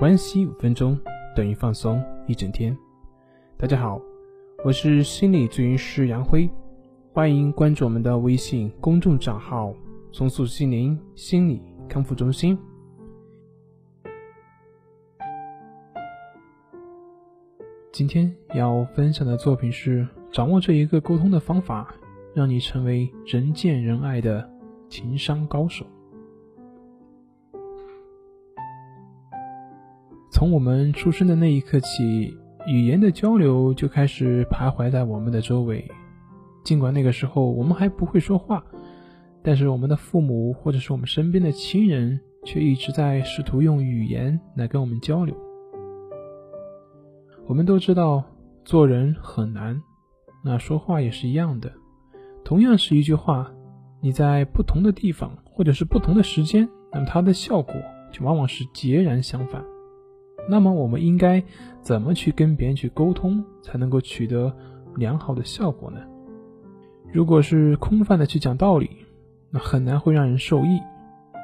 关系五分钟等于放松一整天。大家好，我是心理咨询师杨辉，欢迎关注我们的微信公众账号“松塑心灵心理康复中心”。今天要分享的作品是：掌握这一个沟通的方法，让你成为人见人爱的情商高手。从我们出生的那一刻起，语言的交流就开始徘徊在我们的周围。尽管那个时候我们还不会说话，但是我们的父母或者是我们身边的亲人却一直在试图用语言来跟我们交流。我们都知道做人很难，那说话也是一样的。同样是一句话，你在不同的地方或者是不同的时间，那么它的效果就往往是截然相反。那么我们应该怎么去跟别人去沟通，才能够取得良好的效果呢？如果是空泛的去讲道理，那很难会让人受益。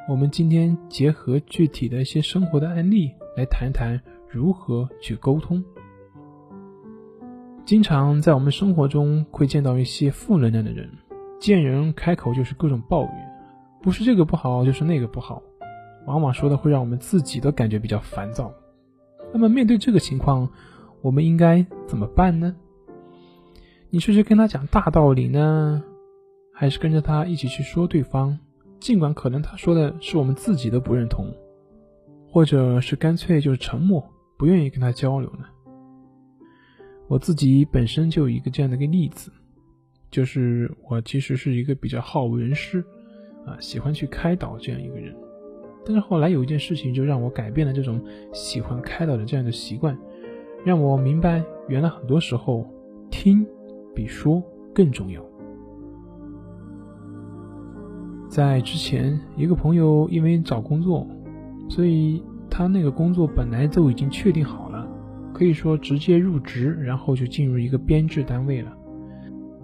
我们今天结合具体的一些生活的案例来谈谈如何去沟通。经常在我们生活中会见到一些负能量的人，见人开口就是各种抱怨，不是这个不好，就是那个不好，往往说的会让我们自己都感觉比较烦躁。那么面对这个情况，我们应该怎么办呢？你是去跟他讲大道理呢，还是跟着他一起去说对方？尽管可能他说的是我们自己都不认同，或者是干脆就是沉默，不愿意跟他交流呢？我自己本身就有一个这样的一个例子，就是我其实是一个比较好为人师，啊，喜欢去开导这样一个人。但是后来有一件事情，就让我改变了这种喜欢开导的这样的习惯，让我明白，原来很多时候听比说更重要。在之前，一个朋友因为找工作，所以他那个工作本来都已经确定好了，可以说直接入职，然后就进入一个编制单位了。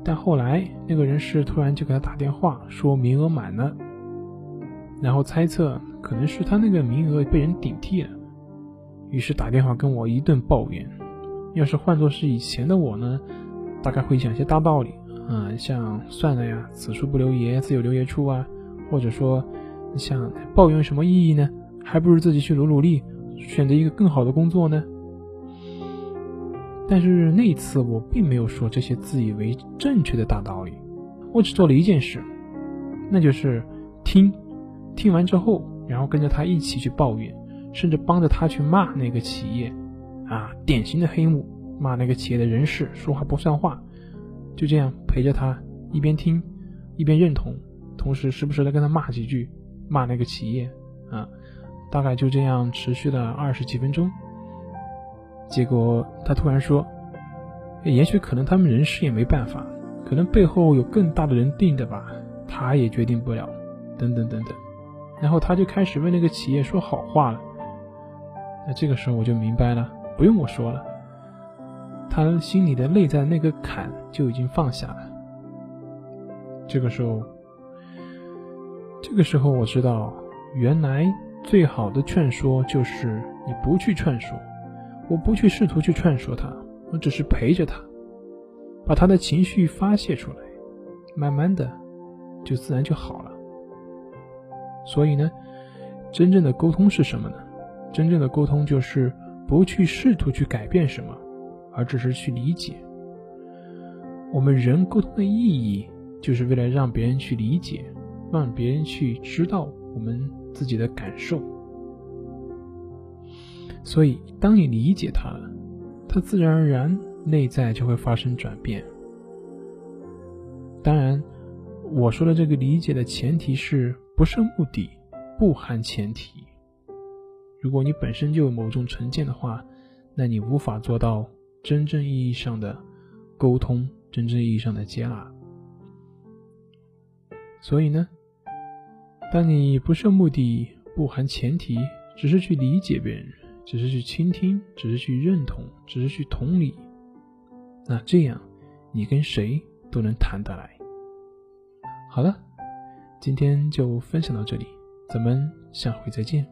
但后来那个人事突然就给他打电话说名额满了，然后猜测。可能是他那个名额被人顶替了，于是打电话跟我一顿抱怨。要是换作是以前的我呢，大概会讲些大道理啊，像算了呀，此处不留爷，自有留爷处啊，或者说，像抱怨什么意义呢？还不如自己去努努力，选择一个更好的工作呢。但是那一次我并没有说这些自以为正确的大道理，我只做了一件事，那就是听，听完之后。然后跟着他一起去抱怨，甚至帮着他去骂那个企业，啊，典型的黑幕，骂那个企业的人事说话不算话，就这样陪着他一边听，一边认同，同时时不时的跟他骂几句，骂那个企业，啊，大概就这样持续了二十几分钟。结果他突然说，也许可能他们人事也没办法，可能背后有更大的人定的吧，他也决定不了，等等等等。然后他就开始为那个企业说好话了。那这个时候我就明白了，不用我说了，他心里的内在那个坎就已经放下了。这个时候，这个时候我知道，原来最好的劝说就是你不去劝说，我不去试图去劝说他，我只是陪着他，把他的情绪发泄出来，慢慢的，就自然就好了。所以呢，真正的沟通是什么呢？真正的沟通就是不去试图去改变什么，而只是去理解。我们人沟通的意义，就是为了让别人去理解，让别人去知道我们自己的感受。所以，当你理解他了，他自然而然内在就会发生转变。当然，我说的这个理解的前提是。不是目的，不含前提。如果你本身就有某种成见的话，那你无法做到真正意义上的沟通，真正意义上的接纳。所以呢，当你不设目的，不含前提，只是去理解别人，只是去倾听，只是去认同，只是去同理，那这样你跟谁都能谈得来。好了。今天就分享到这里，咱们下回再见。